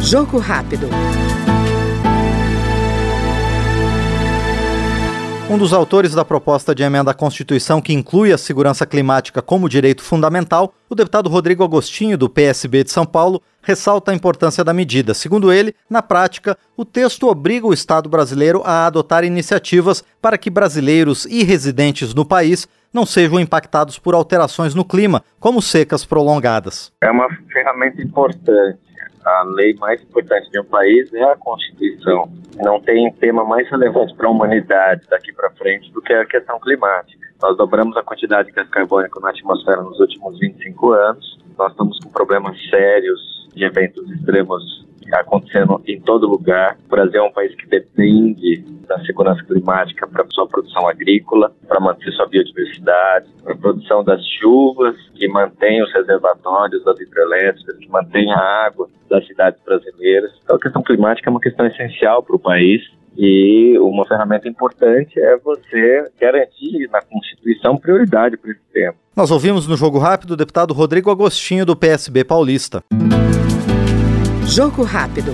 Jogo rápido. Um dos autores da proposta de emenda à Constituição que inclui a segurança climática como direito fundamental, o deputado Rodrigo Agostinho, do PSB de São Paulo, ressalta a importância da medida. Segundo ele, na prática, o texto obriga o Estado brasileiro a adotar iniciativas para que brasileiros e residentes no país não sejam impactados por alterações no clima, como secas prolongadas. É uma ferramenta importante a lei mais importante de um país é a Constituição. Não tem tema mais relevante para a humanidade daqui para frente do que a questão climática. Nós dobramos a quantidade de gás carbônico na atmosfera nos últimos 25 anos. Nós estamos com problemas sérios de eventos extremos acontecendo em todo lugar. O Brasil é um país que depende da segurança climática para sua produção agrícola, para manter sua biodiversidade, para a produção das chuvas, que mantém os reservatórios das hidrelétricas, que mantém a água das cidades brasileiras. Então, a questão climática é uma questão essencial para o país e uma ferramenta importante é você garantir na Constituição prioridade para esse tema. Nós ouvimos no Jogo Rápido o deputado Rodrigo Agostinho, do PSB paulista. Jogo rápido.